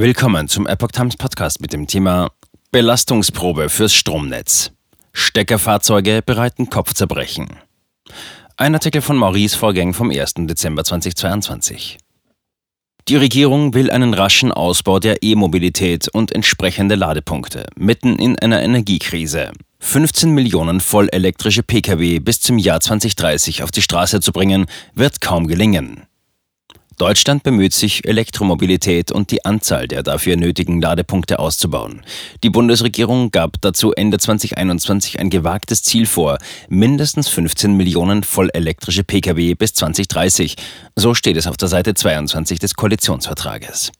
Willkommen zum Epoch Times Podcast mit dem Thema Belastungsprobe fürs Stromnetz. Steckerfahrzeuge bereiten Kopfzerbrechen. Ein Artikel von Maurice Vorgäng vom 1. Dezember 2022. Die Regierung will einen raschen Ausbau der E-Mobilität und entsprechende Ladepunkte mitten in einer Energiekrise. 15 Millionen vollelektrische Pkw bis zum Jahr 2030 auf die Straße zu bringen, wird kaum gelingen. Deutschland bemüht sich, Elektromobilität und die Anzahl der dafür nötigen Ladepunkte auszubauen. Die Bundesregierung gab dazu Ende 2021 ein gewagtes Ziel vor, mindestens 15 Millionen vollelektrische Pkw bis 2030. So steht es auf der Seite 22 des Koalitionsvertrages.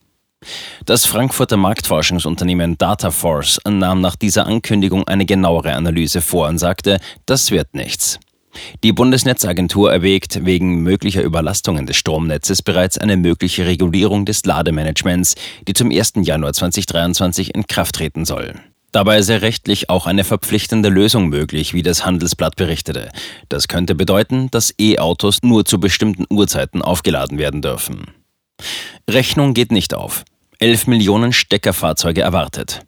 Das Frankfurter Marktforschungsunternehmen Dataforce nahm nach dieser Ankündigung eine genauere Analyse vor und sagte, das wird nichts. Die Bundesnetzagentur erwägt wegen möglicher Überlastungen des Stromnetzes bereits eine mögliche Regulierung des Lademanagements, die zum 1. Januar 2023 in Kraft treten soll. Dabei sei rechtlich auch eine verpflichtende Lösung möglich, wie das Handelsblatt berichtete. Das könnte bedeuten, dass E-Autos nur zu bestimmten Uhrzeiten aufgeladen werden dürfen. Rechnung geht nicht auf. 11 Millionen Steckerfahrzeuge erwartet.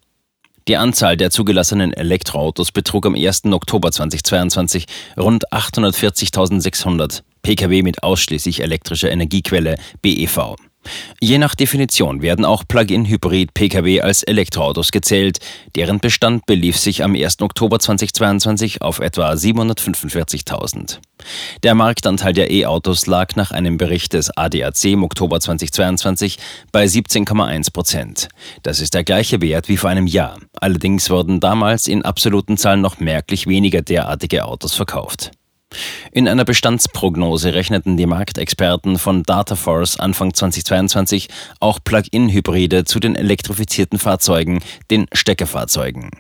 Die Anzahl der zugelassenen Elektroautos betrug am 1. Oktober 2022 rund 840.600 Pkw mit ausschließlich elektrischer Energiequelle BEV. Je nach Definition werden auch Plug-in-Hybrid-Pkw als Elektroautos gezählt. Deren Bestand belief sich am 1. Oktober 2022 auf etwa 745.000. Der Marktanteil der E-Autos lag nach einem Bericht des ADAC im Oktober 2022 bei 17,1 Prozent. Das ist der gleiche Wert wie vor einem Jahr. Allerdings wurden damals in absoluten Zahlen noch merklich weniger derartige Autos verkauft. In einer Bestandsprognose rechneten die Marktexperten von Dataforce Anfang 2022 auch Plug-in-Hybride zu den elektrifizierten Fahrzeugen, den Steckerfahrzeugen.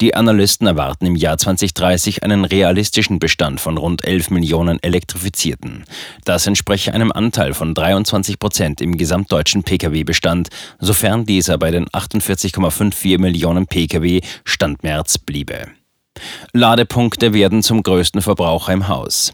Die Analysten erwarten im Jahr 2030 einen realistischen Bestand von rund 11 Millionen Elektrifizierten. Das entspreche einem Anteil von 23 Prozent im gesamtdeutschen Pkw-Bestand, sofern dieser bei den 48,54 Millionen Pkw Stand März bliebe. Ladepunkte werden zum größten Verbraucher im Haus.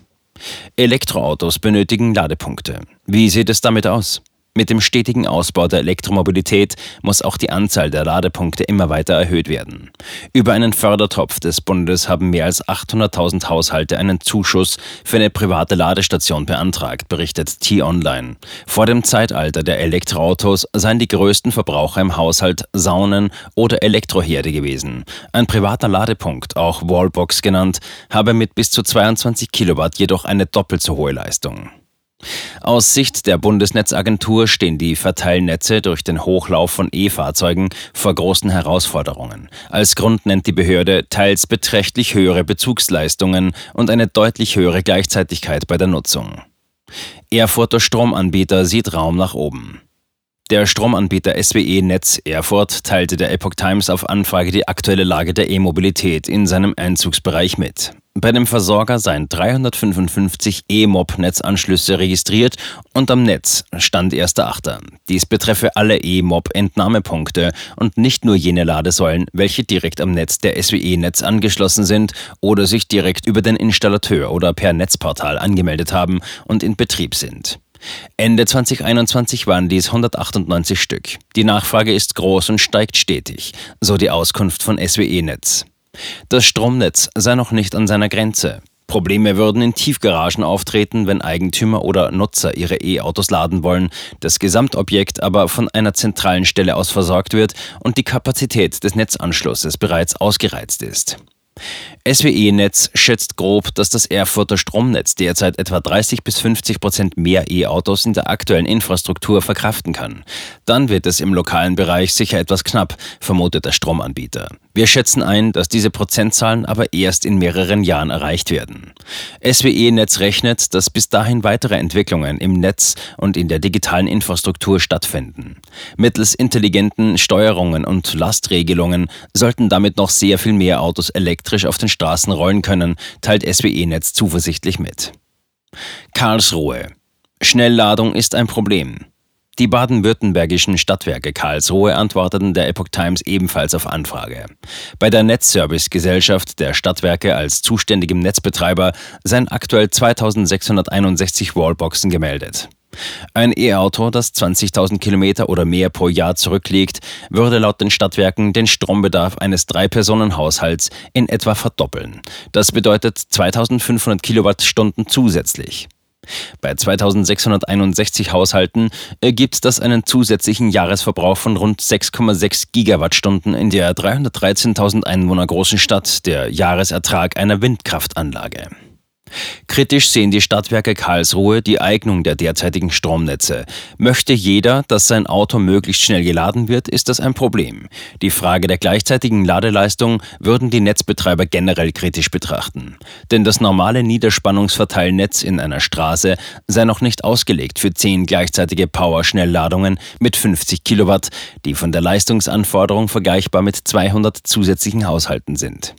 Elektroautos benötigen Ladepunkte. Wie sieht es damit aus? Mit dem stetigen Ausbau der Elektromobilität muss auch die Anzahl der Ladepunkte immer weiter erhöht werden. Über einen Fördertopf des Bundes haben mehr als 800.000 Haushalte einen Zuschuss für eine private Ladestation beantragt, berichtet T-Online. Vor dem Zeitalter der Elektroautos seien die größten Verbraucher im Haushalt Saunen oder Elektroherde gewesen. Ein privater Ladepunkt, auch Wallbox genannt, habe mit bis zu 22 Kilowatt jedoch eine doppelt so hohe Leistung. Aus Sicht der Bundesnetzagentur stehen die Verteilnetze durch den Hochlauf von E-Fahrzeugen vor großen Herausforderungen. Als Grund nennt die Behörde teils beträchtlich höhere Bezugsleistungen und eine deutlich höhere Gleichzeitigkeit bei der Nutzung. Erfurter Stromanbieter sieht Raum nach oben. Der Stromanbieter SWE Netz Erfurt teilte der Epoch Times auf Anfrage die aktuelle Lage der E-Mobilität in seinem Einzugsbereich mit. Bei dem Versorger seien 355 E-Mob-Netzanschlüsse registriert und am Netz stand 1.8. Dies betreffe alle E-Mob-Entnahmepunkte und nicht nur jene Ladesäulen, welche direkt am Netz der SWE-Netz angeschlossen sind oder sich direkt über den Installateur oder per Netzportal angemeldet haben und in Betrieb sind. Ende 2021 waren dies 198 Stück. Die Nachfrage ist groß und steigt stetig, so die Auskunft von SWE Netz. Das Stromnetz sei noch nicht an seiner Grenze. Probleme würden in Tiefgaragen auftreten, wenn Eigentümer oder Nutzer ihre E-Autos laden wollen, das Gesamtobjekt aber von einer zentralen Stelle aus versorgt wird und die Kapazität des Netzanschlusses bereits ausgereizt ist. SWE-Netz schätzt grob, dass das Erfurter Stromnetz derzeit etwa 30 bis 50 Prozent mehr E-Autos in der aktuellen Infrastruktur verkraften kann. Dann wird es im lokalen Bereich sicher etwas knapp, vermutet der Stromanbieter. Wir schätzen ein, dass diese Prozentzahlen aber erst in mehreren Jahren erreicht werden. SWE-Netz rechnet, dass bis dahin weitere Entwicklungen im Netz und in der digitalen Infrastruktur stattfinden. Mittels intelligenten Steuerungen und Lastregelungen sollten damit noch sehr viel mehr Autos elektrisch auf den Straßen rollen können, teilt SWE-Netz zuversichtlich mit. Karlsruhe. Schnellladung ist ein Problem. Die baden-württembergischen Stadtwerke Karlsruhe antworteten der Epoch Times ebenfalls auf Anfrage. Bei der Netzservice-Gesellschaft der Stadtwerke als zuständigem Netzbetreiber seien aktuell 2661 Wallboxen gemeldet. Ein E-Auto, das 20.000 Kilometer oder mehr pro Jahr zurücklegt, würde laut den Stadtwerken den Strombedarf eines Drei-Personen-Haushalts in etwa verdoppeln. Das bedeutet 2500 Kilowattstunden zusätzlich. Bei 2661 Haushalten ergibt das einen zusätzlichen Jahresverbrauch von rund 6,6 Gigawattstunden in der 313.000 Einwohner großen Stadt, der Jahresertrag einer Windkraftanlage. Kritisch sehen die Stadtwerke Karlsruhe die Eignung der derzeitigen Stromnetze. Möchte jeder, dass sein Auto möglichst schnell geladen wird, ist das ein Problem. Die Frage der gleichzeitigen Ladeleistung würden die Netzbetreiber generell kritisch betrachten. Denn das normale Niederspannungsverteilnetz in einer Straße sei noch nicht ausgelegt für zehn gleichzeitige Power-Schnellladungen mit 50 Kilowatt, die von der Leistungsanforderung vergleichbar mit 200 zusätzlichen Haushalten sind.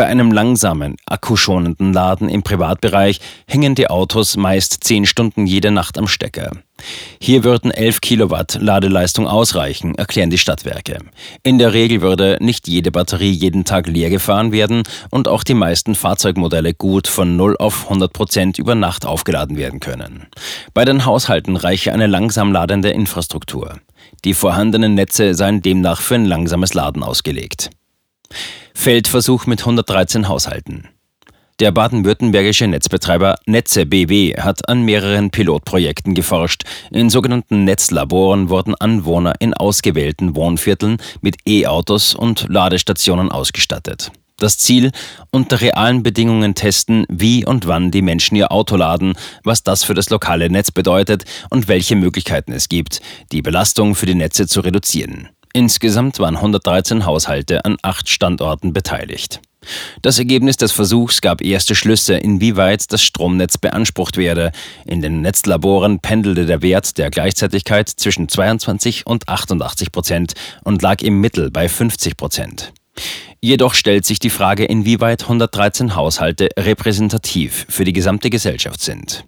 Bei einem langsamen, akkuschonenden Laden im Privatbereich hängen die Autos meist 10 Stunden jede Nacht am Stecker. Hier würden 11 Kilowatt Ladeleistung ausreichen, erklären die Stadtwerke. In der Regel würde nicht jede Batterie jeden Tag leer gefahren werden und auch die meisten Fahrzeugmodelle gut von 0 auf 100 Prozent über Nacht aufgeladen werden können. Bei den Haushalten reiche eine langsam ladende Infrastruktur. Die vorhandenen Netze seien demnach für ein langsames Laden ausgelegt. Feldversuch mit 113 Haushalten. Der baden-württembergische Netzbetreiber Netze BW hat an mehreren Pilotprojekten geforscht. In sogenannten Netzlaboren wurden Anwohner in ausgewählten Wohnvierteln mit E-Autos und Ladestationen ausgestattet. Das Ziel, unter realen Bedingungen testen, wie und wann die Menschen ihr Auto laden, was das für das lokale Netz bedeutet und welche Möglichkeiten es gibt, die Belastung für die Netze zu reduzieren. Insgesamt waren 113 Haushalte an acht Standorten beteiligt. Das Ergebnis des Versuchs gab erste Schlüsse, inwieweit das Stromnetz beansprucht werde. In den Netzlaboren pendelte der Wert der Gleichzeitigkeit zwischen 22 und 88 Prozent und lag im Mittel bei 50 Prozent. Jedoch stellt sich die Frage, inwieweit 113 Haushalte repräsentativ für die gesamte Gesellschaft sind.